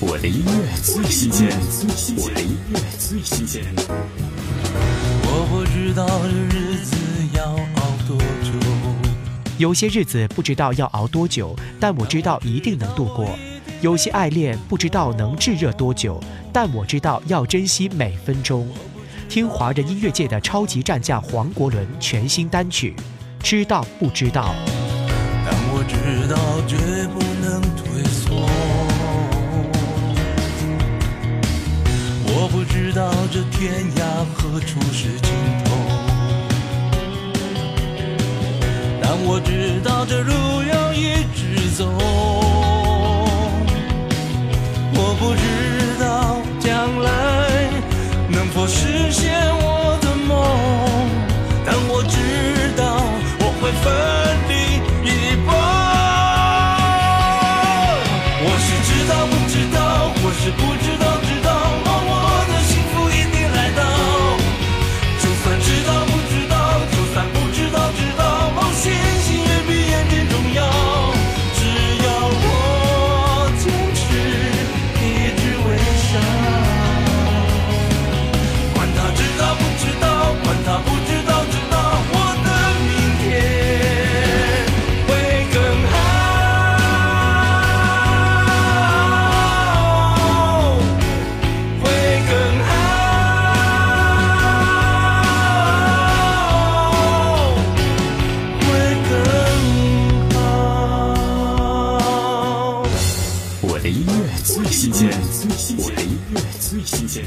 我的音乐最新鲜，我的音乐最新鲜。我不知道这日子要熬多久。有些日子不知道要熬多久，但我知道一定能度过；有些爱恋不知道能炙热多久，但我知道要珍惜每分钟。听华人音乐界的超级战将黄国伦全新单曲《知道不知道》。但我知道绝不这天涯何处是尽头，但我知道这路要一直走。我不知道将来能否实现我的梦，但我知道我会奋力一搏。我是知道，不知道新鲜，我的音乐最新鲜。